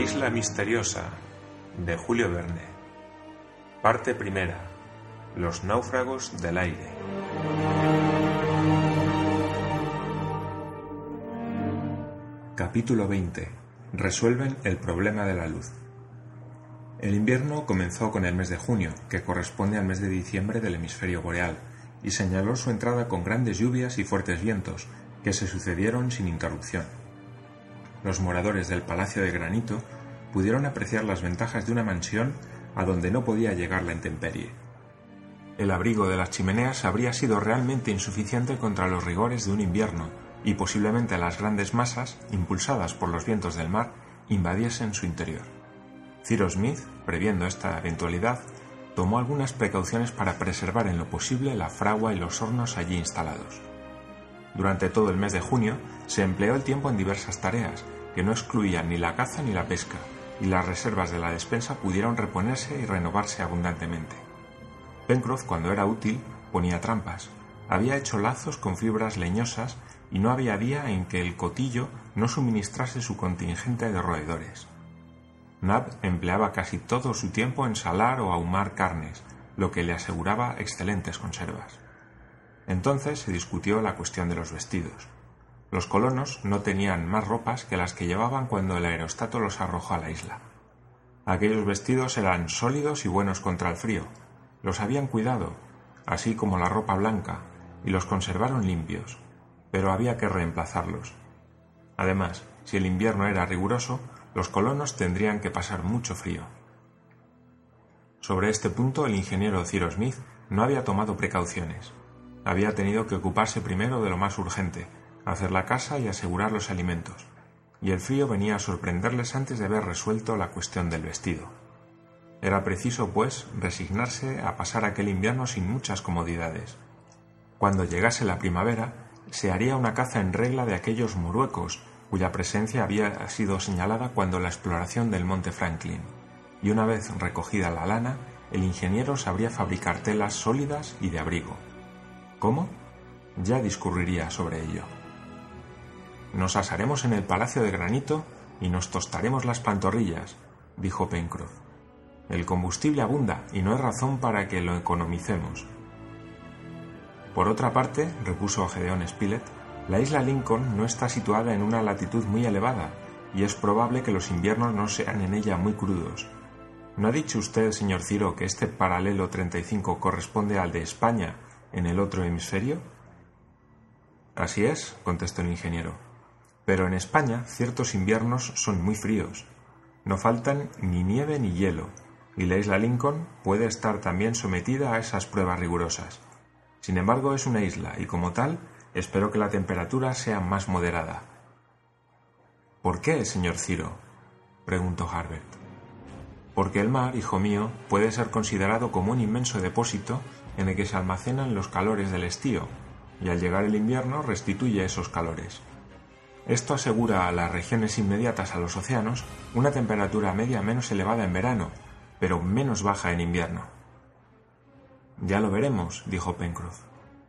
isla misteriosa de Julio Verne. Parte primera. Los náufragos del aire. Capítulo 20. Resuelven el problema de la luz. El invierno comenzó con el mes de junio, que corresponde al mes de diciembre del hemisferio boreal, y señaló su entrada con grandes lluvias y fuertes vientos, que se sucedieron sin interrupción. Los moradores del Palacio de Granito pudieron apreciar las ventajas de una mansión a donde no podía llegar la intemperie. El abrigo de las chimeneas habría sido realmente insuficiente contra los rigores de un invierno, y posiblemente las grandes masas, impulsadas por los vientos del mar, invadiesen su interior. Cyrus Smith, previendo esta eventualidad, tomó algunas precauciones para preservar en lo posible la fragua y los hornos allí instalados. Durante todo el mes de junio se empleó el tiempo en diversas tareas, que no excluían ni la caza ni la pesca, y las reservas de la despensa pudieron reponerse y renovarse abundantemente. Pencroff, cuando era útil, ponía trampas, había hecho lazos con fibras leñosas y no había día en que el cotillo no suministrase su contingente de roedores. Nab empleaba casi todo su tiempo en salar o ahumar carnes, lo que le aseguraba excelentes conservas. Entonces se discutió la cuestión de los vestidos. Los colonos no tenían más ropas que las que llevaban cuando el aerostato los arrojó a la isla. Aquellos vestidos eran sólidos y buenos contra el frío. Los habían cuidado, así como la ropa blanca, y los conservaron limpios, pero había que reemplazarlos. Además, si el invierno era riguroso, los colonos tendrían que pasar mucho frío. Sobre este punto el ingeniero Cyrus Smith no había tomado precauciones. Había tenido que ocuparse primero de lo más urgente, hacer la casa y asegurar los alimentos, y el frío venía a sorprenderles antes de haber resuelto la cuestión del vestido. Era preciso, pues, resignarse a pasar aquel invierno sin muchas comodidades. Cuando llegase la primavera, se haría una caza en regla de aquellos moruecos cuya presencia había sido señalada cuando la exploración del monte Franklin, y una vez recogida la lana, el ingeniero sabría fabricar telas sólidas y de abrigo. ¿Cómo? Ya discurriría sobre ello. Nos asaremos en el palacio de granito y nos tostaremos las pantorrillas, dijo Pencroff. El combustible abunda y no hay razón para que lo economicemos. Por otra parte, repuso Gedeón Spilett, la isla Lincoln no está situada en una latitud muy elevada y es probable que los inviernos no sean en ella muy crudos. ¿No ha dicho usted, señor Ciro, que este paralelo 35 corresponde al de España en el otro hemisferio? Así es, contestó el ingeniero. Pero en España ciertos inviernos son muy fríos. No faltan ni nieve ni hielo, y la isla Lincoln puede estar también sometida a esas pruebas rigurosas. Sin embargo, es una isla y como tal Espero que la temperatura sea más moderada. ¿Por qué, señor Ciro? preguntó Harbert. Porque el mar, hijo mío, puede ser considerado como un inmenso depósito en el que se almacenan los calores del estío, y al llegar el invierno restituye esos calores. Esto asegura a las regiones inmediatas a los océanos una temperatura media menos elevada en verano, pero menos baja en invierno. Ya lo veremos, dijo Pencroff.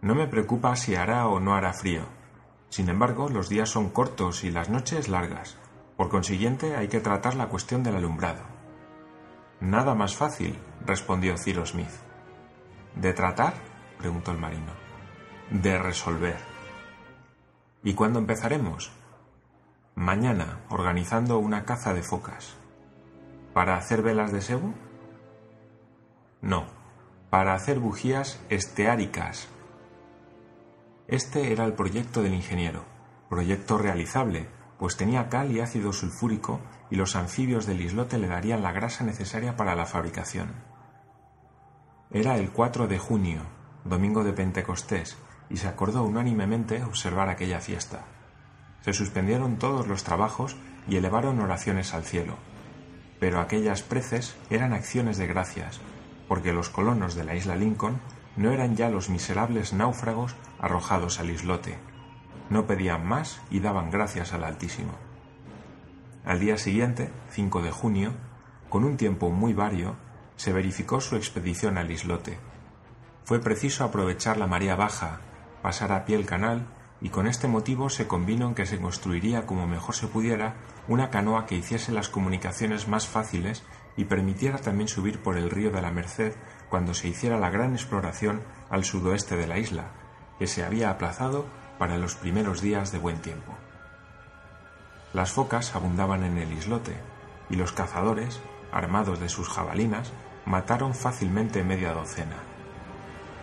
No me preocupa si hará o no hará frío. Sin embargo, los días son cortos y las noches largas. Por consiguiente, hay que tratar la cuestión del alumbrado. Nada más fácil, respondió Cyrus Smith. ¿De tratar? preguntó el marino. De resolver. ¿Y cuándo empezaremos? Mañana, organizando una caza de focas. ¿Para hacer velas de sebo? No, para hacer bujías esteáricas este era el proyecto del ingeniero, proyecto realizable, pues tenía cal y ácido sulfúrico y los anfibios del islote le darían la grasa necesaria para la fabricación. Era el 4 de junio, domingo de Pentecostés, y se acordó unánimemente observar aquella fiesta. Se suspendieron todos los trabajos y elevaron oraciones al cielo. Pero aquellas preces eran acciones de gracias, porque los colonos de la isla Lincoln no eran ya los miserables náufragos arrojados al islote. No pedían más y daban gracias al Altísimo. Al día siguiente, 5 de junio, con un tiempo muy vario, se verificó su expedición al islote. Fue preciso aprovechar la marea baja, pasar a pie el canal y con este motivo se convino en que se construiría como mejor se pudiera una canoa que hiciese las comunicaciones más fáciles y permitiera también subir por el río de la Merced cuando se hiciera la gran exploración al sudoeste de la isla, que se había aplazado para los primeros días de buen tiempo. Las focas abundaban en el islote, y los cazadores, armados de sus jabalinas, mataron fácilmente media docena.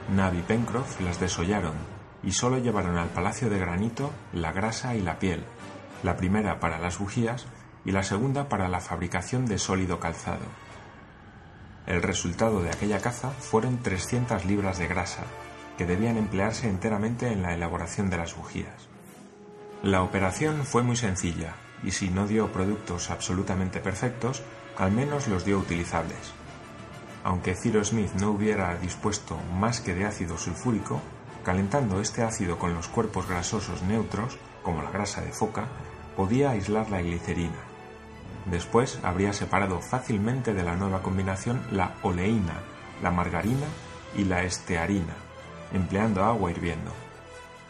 Nab y Pencroff las desollaron y solo llevaron al palacio de granito la grasa y la piel, la primera para las bujías y la segunda para la fabricación de sólido calzado. El resultado de aquella caza fueron 300 libras de grasa, que debían emplearse enteramente en la elaboración de las bujías. La operación fue muy sencilla, y si no dio productos absolutamente perfectos, al menos los dio utilizables. Aunque Ciro Smith no hubiera dispuesto más que de ácido sulfúrico, calentando este ácido con los cuerpos grasosos neutros, como la grasa de foca, podía aislar la glicerina. Después habría separado fácilmente de la nueva combinación la oleína, la margarina y la estearina, empleando agua hirviendo.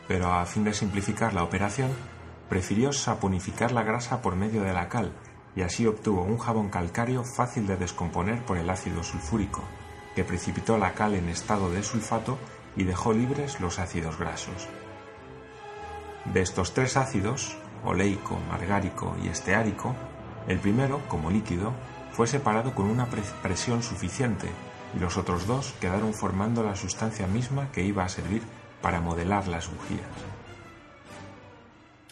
Pero a fin de simplificar la operación, prefirió saponificar la grasa por medio de la cal y así obtuvo un jabón calcáreo fácil de descomponer por el ácido sulfúrico, que precipitó la cal en estado de sulfato y dejó libres los ácidos grasos. De estos tres ácidos, oleico, margárico y esteárico, el primero, como líquido, fue separado con una presión suficiente y los otros dos quedaron formando la sustancia misma que iba a servir para modelar las bujías.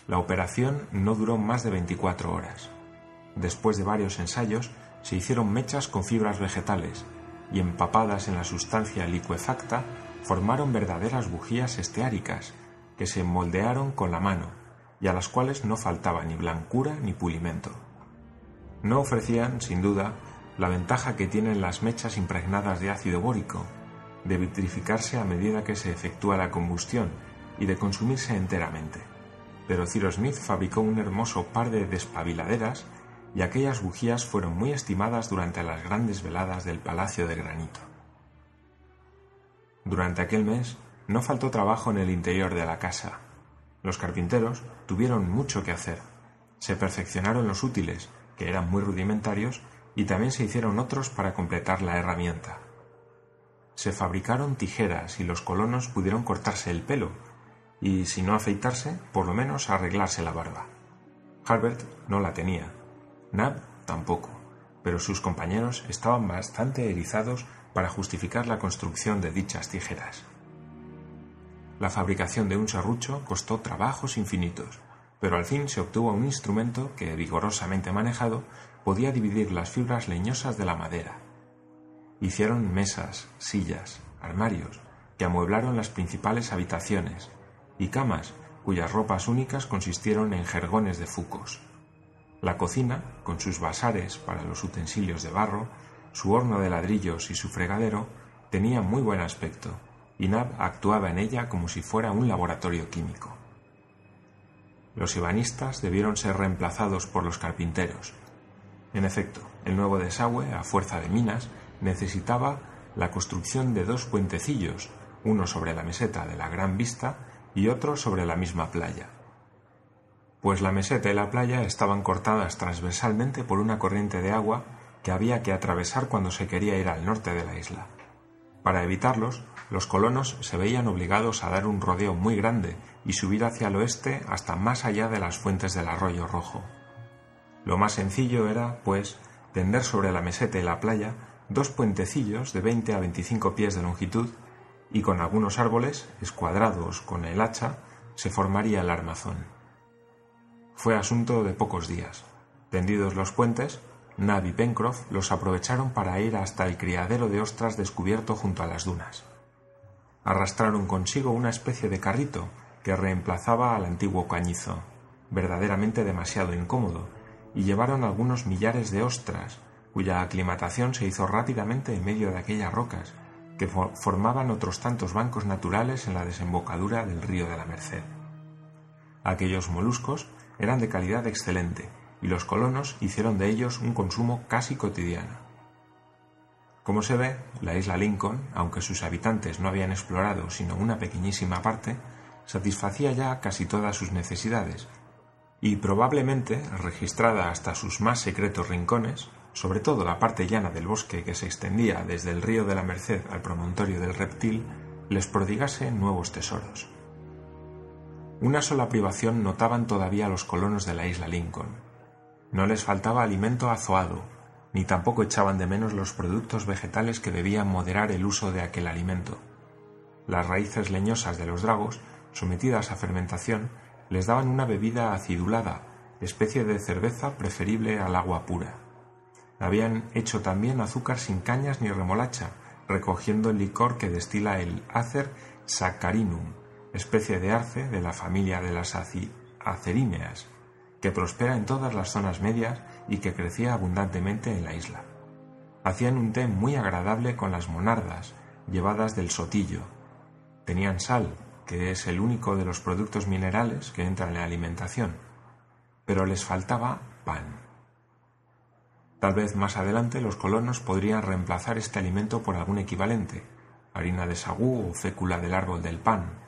La operación no duró más de 24 horas. Después de varios ensayos, se hicieron mechas con fibras vegetales y empapadas en la sustancia licuefacta formaron verdaderas bujías esteáricas que se moldearon con la mano y a las cuales no faltaba ni blancura ni pulimento. No ofrecían, sin duda, la ventaja que tienen las mechas impregnadas de ácido bórico, de vitrificarse a medida que se efectúa la combustión y de consumirse enteramente. Pero Ciro Smith fabricó un hermoso par de despabiladeras y aquellas bujías fueron muy estimadas durante las grandes veladas del Palacio de Granito. Durante aquel mes no faltó trabajo en el interior de la casa. Los carpinteros tuvieron mucho que hacer. Se perfeccionaron los útiles, que eran muy rudimentarios, y también se hicieron otros para completar la herramienta. Se fabricaron tijeras y los colonos pudieron cortarse el pelo, y si no afeitarse, por lo menos arreglarse la barba. Harbert no la tenía, Nab tampoco, pero sus compañeros estaban bastante erizados para justificar la construcción de dichas tijeras. La fabricación de un serrucho costó trabajos infinitos, pero al fin se obtuvo un instrumento que, vigorosamente manejado, podía dividir las fibras leñosas de la madera. Hicieron mesas, sillas, armarios, que amueblaron las principales habitaciones, y camas cuyas ropas únicas consistieron en jergones de fucos. La cocina, con sus basares para los utensilios de barro, su horno de ladrillos y su fregadero, tenía muy buen aspecto, y Nab actuaba en ella como si fuera un laboratorio químico. Los ebanistas debieron ser reemplazados por los carpinteros. En efecto, el nuevo desagüe, a fuerza de minas, necesitaba la construcción de dos puentecillos, uno sobre la meseta de la Gran Vista y otro sobre la misma playa pues la meseta y la playa estaban cortadas transversalmente por una corriente de agua que había que atravesar cuando se quería ir al norte de la isla. Para evitarlos, los colonos se veían obligados a dar un rodeo muy grande y subir hacia el oeste hasta más allá de las fuentes del arroyo rojo. Lo más sencillo era, pues, tender sobre la meseta y la playa dos puentecillos de 20 a 25 pies de longitud y con algunos árboles, escuadrados con el hacha, se formaría el armazón. Fue asunto de pocos días. Tendidos los puentes, Nab y Pencroff los aprovecharon para ir hasta el criadero de ostras descubierto junto a las dunas. Arrastraron consigo una especie de carrito que reemplazaba al antiguo cañizo, verdaderamente demasiado incómodo, y llevaron algunos millares de ostras, cuya aclimatación se hizo rápidamente en medio de aquellas rocas, que formaban otros tantos bancos naturales en la desembocadura del río de la Merced. Aquellos moluscos eran de calidad excelente y los colonos hicieron de ellos un consumo casi cotidiano. Como se ve, la isla Lincoln, aunque sus habitantes no habían explorado sino una pequeñísima parte, satisfacía ya casi todas sus necesidades, y probablemente, registrada hasta sus más secretos rincones, sobre todo la parte llana del bosque que se extendía desde el río de la Merced al promontorio del reptil, les prodigase nuevos tesoros. Una sola privación notaban todavía los colonos de la isla Lincoln. No les faltaba alimento azoado, ni tampoco echaban de menos los productos vegetales que debían moderar el uso de aquel alimento. Las raíces leñosas de los dragos, sometidas a fermentación, les daban una bebida acidulada, especie de cerveza preferible al agua pura. Habían hecho también azúcar sin cañas ni remolacha, recogiendo el licor que destila el Acer saccharinum, especie de arce de la familia de las aceríneas, que prospera en todas las zonas medias y que crecía abundantemente en la isla. Hacían un té muy agradable con las monardas, llevadas del sotillo. Tenían sal, que es el único de los productos minerales que entran en la alimentación, pero les faltaba pan. Tal vez más adelante los colonos podrían reemplazar este alimento por algún equivalente, harina de sagú o fécula del árbol del pan,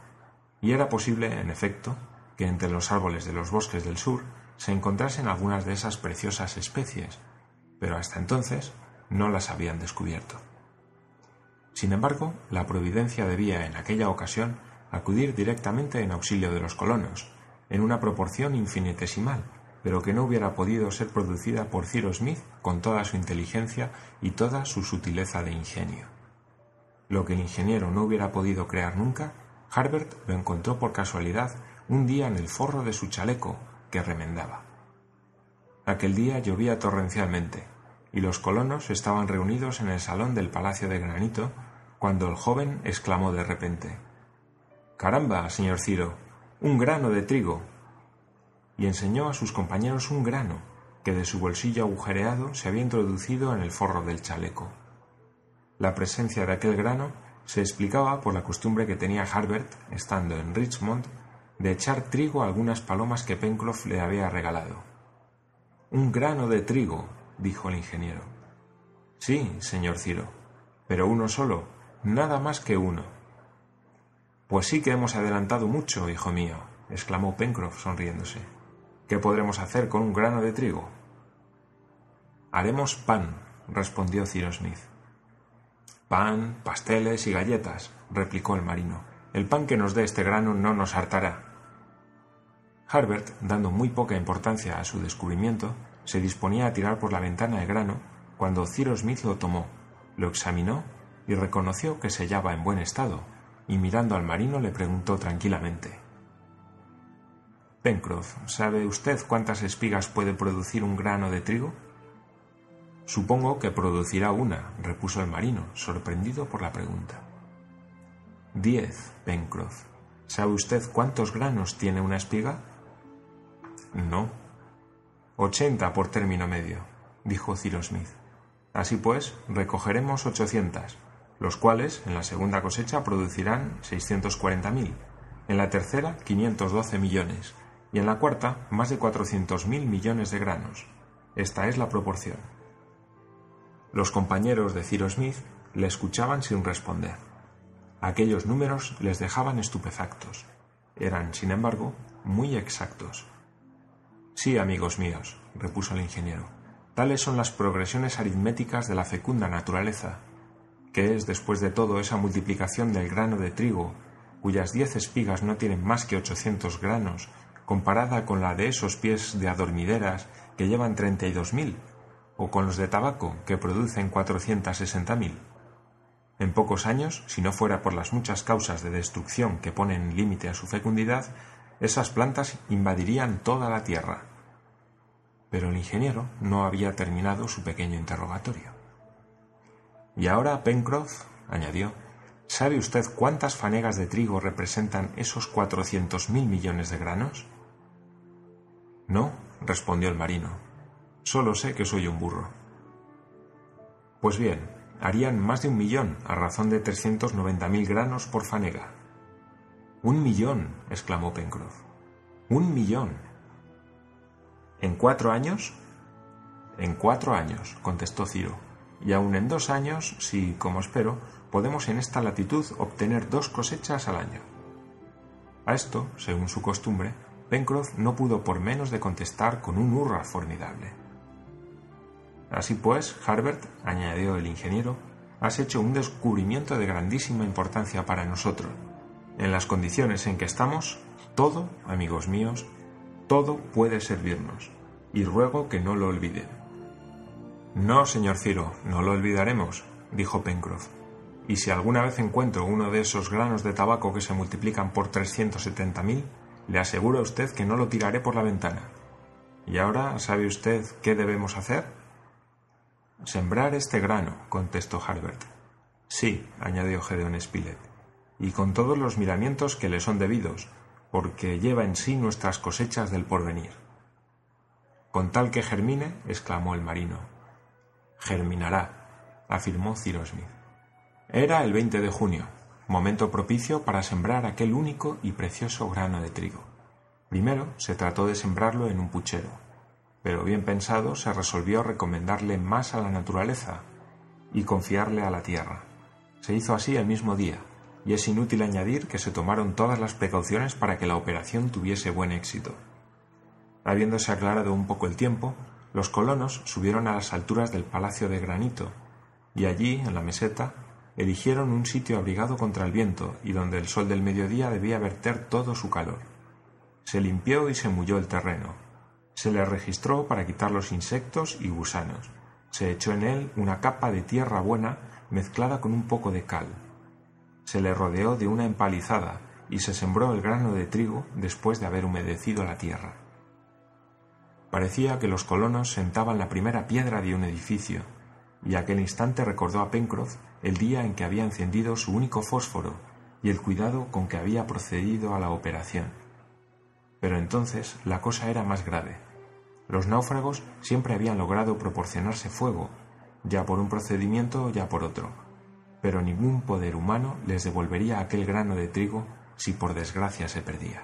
y era posible, en efecto, que entre los árboles de los bosques del sur se encontrasen algunas de esas preciosas especies, pero hasta entonces no las habían descubierto. Sin embargo, la providencia debía en aquella ocasión acudir directamente en auxilio de los colonos, en una proporción infinitesimal, pero que no hubiera podido ser producida por Ciro Smith con toda su inteligencia y toda su sutileza de ingenio. Lo que el ingeniero no hubiera podido crear nunca, Harbert lo encontró por casualidad un día en el forro de su chaleco que remendaba. Aquel día llovía torrencialmente, y los colonos estaban reunidos en el salón del Palacio de Granito cuando el joven exclamó de repente Caramba, señor Ciro, un grano de trigo y enseñó a sus compañeros un grano que de su bolsillo agujereado se había introducido en el forro del chaleco. La presencia de aquel grano se explicaba por la costumbre que tenía Harbert, estando en Richmond, de echar trigo a algunas palomas que Pencroff le había regalado. Un grano de trigo, dijo el ingeniero. Sí, señor Ciro, pero uno solo, nada más que uno. Pues sí que hemos adelantado mucho, hijo mío, exclamó Pencroff sonriéndose. ¿Qué podremos hacer con un grano de trigo? Haremos pan, respondió Cyrus Smith. Pan, pasteles y galletas, replicó el marino. El pan que nos dé este grano no nos hartará. Harbert, dando muy poca importancia a su descubrimiento, se disponía a tirar por la ventana el grano cuando Cyrus Smith lo tomó, lo examinó y reconoció que se hallaba en buen estado, y mirando al marino le preguntó tranquilamente Pencroff, ¿sabe usted cuántas espigas puede producir un grano de trigo? Supongo que producirá una, repuso el marino, sorprendido por la pregunta. Diez, Pencroff. ¿Sabe usted cuántos granos tiene una espiga? No. Ochenta por término medio, dijo Cyrus Smith. Así pues, recogeremos ochocientas, los cuales en la segunda cosecha producirán seiscientos cuarenta mil, en la tercera quinientos doce millones, y en la cuarta más de 400.000 millones de granos. Esta es la proporción. Los compañeros de Ciro Smith le escuchaban sin responder. Aquellos números les dejaban estupefactos. Eran, sin embargo, muy exactos. Sí, amigos míos, repuso el ingeniero, tales son las progresiones aritméticas de la fecunda naturaleza, que es, después de todo, esa multiplicación del grano de trigo, cuyas diez espigas no tienen más que ochocientos granos, comparada con la de esos pies de adormideras que llevan treinta y dos mil, o con los de tabaco que producen cuatrocientas sesenta mil. En pocos años, si no fuera por las muchas causas de destrucción que ponen límite a su fecundidad, esas plantas invadirían toda la tierra. Pero el ingeniero no había terminado su pequeño interrogatorio. Y ahora, Pencroff, añadió, ¿sabe usted cuántas fanegas de trigo representan esos cuatrocientos mil millones de granos? No, respondió el marino. Solo sé que soy un burro. Pues bien, harían más de un millón a razón de trescientos noventa mil granos por fanega. Un millón, exclamó Pencroff. Un millón. ¿En cuatro años? En cuatro años, contestó Ciro, y aun en dos años, si, como espero, podemos en esta latitud obtener dos cosechas al año. A esto, según su costumbre, Pencroff no pudo por menos de contestar con un hurra formidable. Así pues, Harbert, añadió el ingeniero, has hecho un descubrimiento de grandísima importancia para nosotros. En las condiciones en que estamos, todo, amigos míos, todo puede servirnos, y ruego que no lo olviden. No, señor Ciro, no lo olvidaremos, dijo Pencroff. Y si alguna vez encuentro uno de esos granos de tabaco que se multiplican por setenta mil, le aseguro a usted que no lo tiraré por la ventana. ¿Y ahora sabe usted qué debemos hacer? Sembrar este grano, contestó Harbert. Sí, añadió Gedeón Spilett, y con todos los miramientos que le son debidos, porque lleva en sí nuestras cosechas del porvenir. Con tal que germine, exclamó el marino. Germinará, afirmó Cyrus Smith. Era el 20 de junio, momento propicio para sembrar aquel único y precioso grano de trigo. Primero se trató de sembrarlo en un puchero, pero bien pensado se resolvió recomendarle más a la naturaleza y confiarle a la tierra. Se hizo así el mismo día, y es inútil añadir que se tomaron todas las precauciones para que la operación tuviese buen éxito. Habiéndose aclarado un poco el tiempo, los colonos subieron a las alturas del Palacio de Granito, y allí, en la meseta, eligieron un sitio abrigado contra el viento y donde el sol del mediodía debía verter todo su calor. Se limpió y se mulló el terreno. Se le registró para quitar los insectos y gusanos. Se echó en él una capa de tierra buena mezclada con un poco de cal. Se le rodeó de una empalizada y se sembró el grano de trigo después de haber humedecido la tierra. Parecía que los colonos sentaban la primera piedra de un edificio, y aquel instante recordó a Pencroff el día en que había encendido su único fósforo y el cuidado con que había procedido a la operación. Pero entonces la cosa era más grave. Los náufragos siempre habían logrado proporcionarse fuego, ya por un procedimiento, ya por otro, pero ningún poder humano les devolvería aquel grano de trigo si por desgracia se perdía.